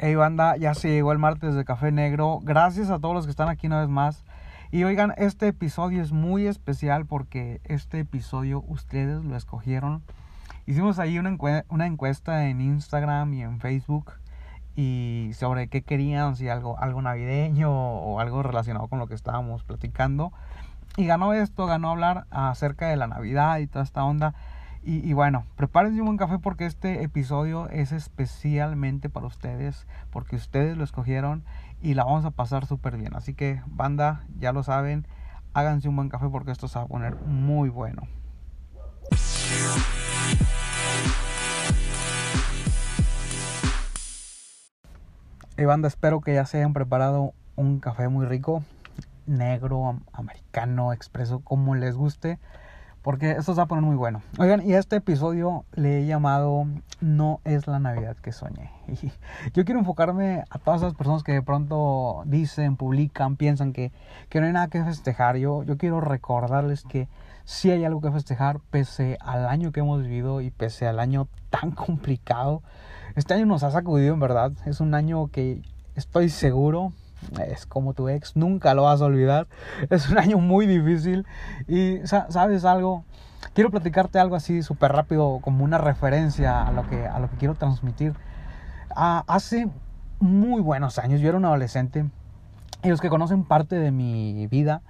Hey banda, ya se llegó el martes de Café Negro. Gracias a todos los que están aquí una vez más. Y oigan, este episodio es muy especial porque este episodio ustedes lo escogieron. Hicimos ahí una, encuesta en Instagram y en Facebook y sobre qué querían, si algo, algo navideño o algo relacionado con lo que estábamos platicando. Y ganó esto, ganó hablar acerca de la Navidad y toda esta onda. Y, bueno, prepárense un buen café porque este episodio es especialmente para ustedes, porque ustedes lo escogieron y la vamos a pasar súper bien. Así que, banda, ya lo saben, háganse un buen café porque esto se va a poner muy bueno. Y banda, espero que ya se hayan preparado un café muy rico, negro, americano, expreso, como les guste porque esto se va a poner muy bueno. Oigan, y este episodio le he llamado No es la Navidad que soñé. Y yo quiero enfocarme a todas esas personas que de pronto dicen, publican, piensan que, que no hay nada que festejar. Yo, yo quiero recordarles que sí hay algo que festejar pese al año que hemos vivido y pese al año tan complicado. Este año nos ha sacudido en verdad. Es un año que estoy seguro es como tu ex, nunca lo vas a olvidar. Es un año muy difícil y sabes algo, quiero platicarte algo así súper rápido como una referencia a lo que, a lo que quiero transmitir. Ah, hace muy buenos años, yo era un adolescente y los que conocen parte de mi vida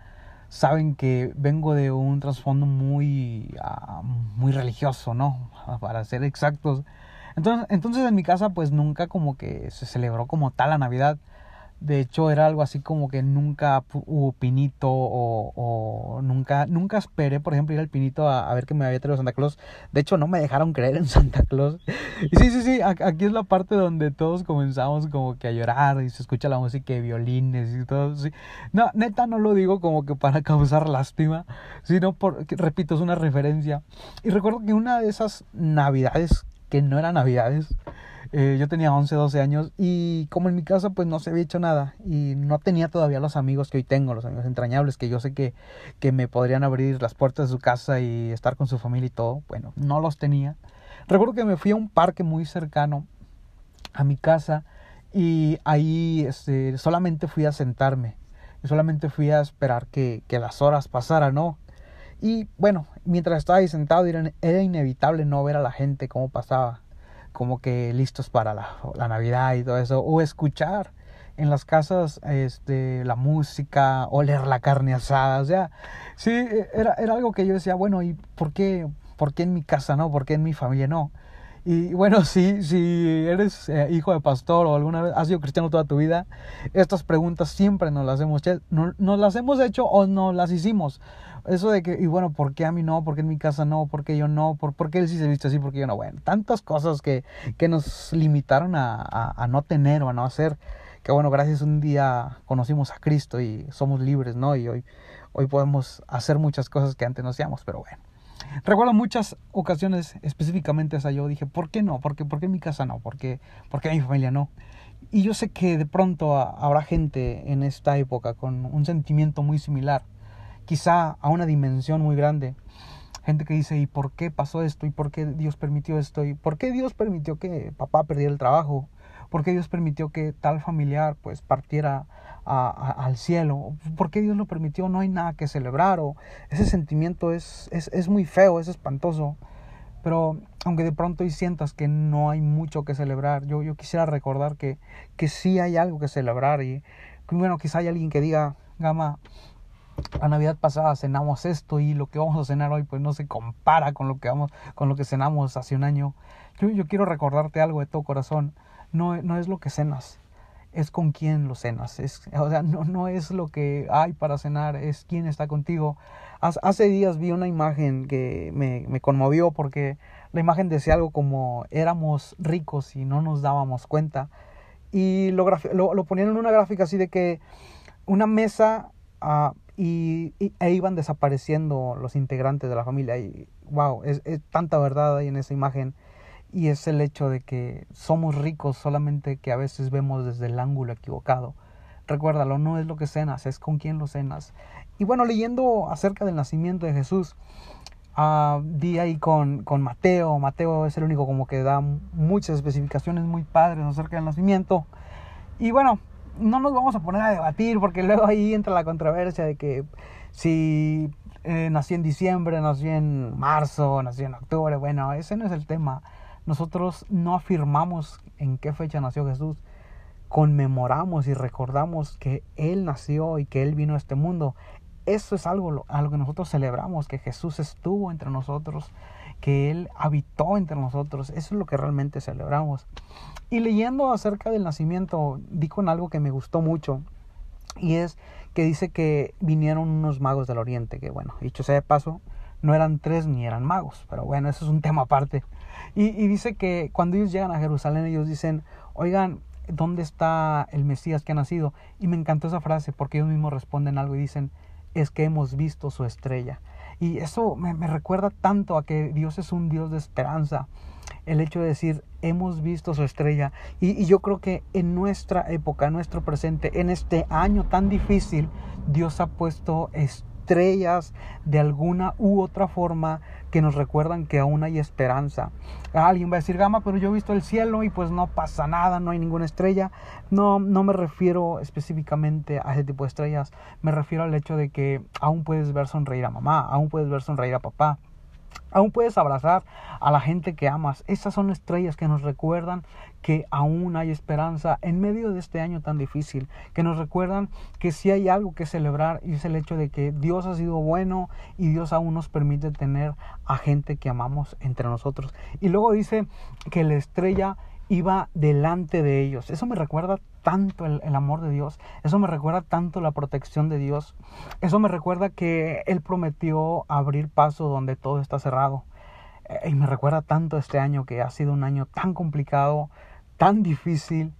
saben que vengo de un trasfondo muy, ah, muy religioso, ¿no? Para ser exactos. Entonces, entonces en mi casa pues nunca como que se celebró como tal la Navidad. De hecho, era algo así como que nunca hubo pinito o, nunca, nunca esperé, por ejemplo, ir al pinito a, ver que me había traído Santa Claus. De hecho, no me dejaron creer en Santa Claus. Y sí, sí, sí, aquí es la parte donde todos comenzamos como que a llorar y se escucha la música de violines y todo. Sí. No, neta, no lo digo como que para causar lástima, sino porque, repito, es una referencia. Y recuerdo que una de esas navidades, que no eran navidades, eh, yo tenía 11, 12 años y como en mi casa pues no se había hecho nada y no tenía todavía los amigos que hoy tengo, los amigos entrañables que yo sé que, que me podrían abrir las puertas de su casa y estar con su familia y todo, bueno, no los tenía. Recuerdo que me fui a un parque muy cercano a mi casa y ahí este, solamente fui a sentarme, solamente fui a esperar que, que las horas pasaran, ¿no? Y bueno, mientras estaba ahí sentado era, era inevitable no ver a la gente cómo pasaba como que listos para la, la, Navidad y todo eso, o escuchar en las casas este, la música, oler la carne asada, o sea, sí, era, era algo que yo decía, bueno, ¿y por qué, por qué en mi casa no? ¿Por qué en mi familia no? Y bueno, si, si eres eh, hijo de pastor o alguna vez has sido cristiano toda tu vida, estas preguntas siempre nos las hemos, no, nos las hemos hecho o no las hicimos. Eso de que, y bueno, ¿por qué a mí no? ¿Por qué en mi casa no? ¿Por qué yo no? ¿Por, por qué él sí se viste así? ¿Por qué yo no? Bueno, tantas cosas que, que nos limitaron a, a, a no tener o a no hacer. Que bueno, gracias un día conocimos a Cristo y somos libres, ¿no? Y hoy, hoy podemos hacer muchas cosas que antes no hacíamos, pero bueno. Recuerdo muchas ocasiones, específicamente esa yo, dije, ¿por qué no? ¿Por qué, ¿Por qué mi casa no? ¿Por qué, ¿Por qué mi familia no? Y yo sé que de pronto habrá gente en esta época con un sentimiento muy similar, quizá a una dimensión muy grande. Gente que dice, ¿y por qué pasó esto? ¿Y por qué Dios permitió esto? ¿Y por qué Dios permitió que papá perdiera el trabajo? ¿Por qué Dios permitió que tal familiar pues partiera al cielo. ¿Por qué Dios lo permitió? No hay nada que celebrar. O ese sentimiento es, es, es muy feo, es espantoso. Pero aunque de pronto y sientas que no hay mucho que celebrar, yo, yo quisiera recordar que, que sí hay algo que celebrar. Y bueno, quizá hay alguien que diga, Gama, la Navidad pasada cenamos esto y lo que vamos a cenar hoy pues no se compara con lo que vamos, con lo que cenamos hace un año. Yo, yo quiero recordarte algo de todo corazón. No, no es lo que cenas, es con quién lo cenas. Es, o sea, no, no es lo que hay para cenar, es quién está contigo. Hace días vi una imagen que me, me conmovió porque la imagen decía algo como éramos ricos y no nos dábamos cuenta. Y lo, lo, lo ponían en una gráfica así de que una mesa uh, y, e iban desapareciendo los integrantes de la familia. Y wow, es, es tanta verdad ahí en esa imagen y es el hecho de que somos ricos solamente que a veces vemos desde el ángulo equivocado. Recuérdalo, no es lo que cenas, es con quién lo cenas. Y bueno, leyendo acerca del nacimiento de Jesús, uh, di ahí con, con Mateo, Mateo es el único como que da muchas especificaciones muy padres acerca del nacimiento. Y bueno, no nos vamos a poner a debatir porque luego ahí entra la controversia de que si eh, nací en diciembre, nací en marzo, nací en octubre. Bueno, ese no es el tema. Nosotros no afirmamos en qué fecha nació Jesús. Conmemoramos y recordamos que Él nació y que Él vino a este mundo. Eso es algo a lo que nosotros celebramos, que Jesús estuvo entre nosotros, que Él habitó entre nosotros. Eso es lo que realmente celebramos. Y leyendo acerca del nacimiento, di con algo que me gustó mucho. Y es que dice que vinieron unos magos del oriente, que bueno, dicho sea de paso, no eran tres ni eran magos, pero bueno, eso es un tema aparte. Y, dice que cuando ellos llegan a Jerusalén, ellos dicen, oigan, ¿dónde está el Mesías que ha nacido? Y me encantó esa frase porque ellos mismos responden algo y dicen, es que hemos visto su estrella. Y eso me, recuerda tanto a que Dios es un Dios de esperanza el hecho de decir hemos visto su estrella y, yo creo que en nuestra época, en nuestro presente, en este año tan difícil, Dios ha puesto estrellas de alguna u otra forma que nos recuerdan que aún hay esperanza. Alguien va a decir, Gama, pero yo he visto el cielo y pues no pasa nada, no hay ninguna estrella. No, no me refiero específicamente a ese tipo de estrellas, me refiero al hecho de que aún puedes ver sonreír a mamá, aún puedes ver sonreír a papá Aún puedes abrazar a la gente que amas. Esas son estrellas que nos recuerdan que aún hay esperanza en medio de este año tan difícil, que nos recuerdan que si hay algo que celebrar y es el hecho de que Dios ha sido bueno y Dios aún nos permite tener a gente que amamos entre nosotros. Y luego dice que la estrella iba delante de ellos. Eso me recuerda tanto el, amor de Dios, eso me recuerda tanto la protección de Dios, eso me recuerda que Él prometió abrir paso donde todo está cerrado. Eh, y me recuerda tanto este año que ha sido un año tan complicado, tan difícil.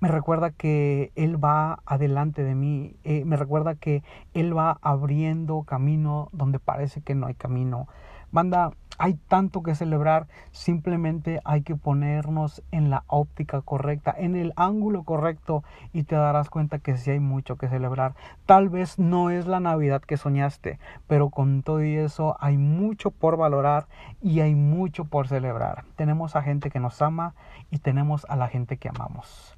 Me recuerda que Él va adelante de mí, eh, me recuerda que Él va abriendo camino donde parece que no hay camino. Banda, hay tanto que celebrar, simplemente hay que ponernos en la óptica correcta, en el ángulo correcto y te darás cuenta que sí hay mucho que celebrar. Tal vez no es la Navidad que soñaste, pero con todo y eso hay mucho por valorar y hay mucho por celebrar. Tenemos a gente que nos ama y tenemos a la gente que amamos.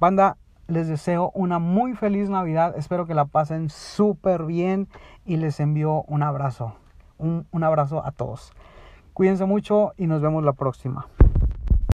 Banda, les deseo una muy feliz Navidad, espero que la pasen súper bien y les envío un abrazo. Un, abrazo a todos. Cuídense mucho y nos vemos la próxima.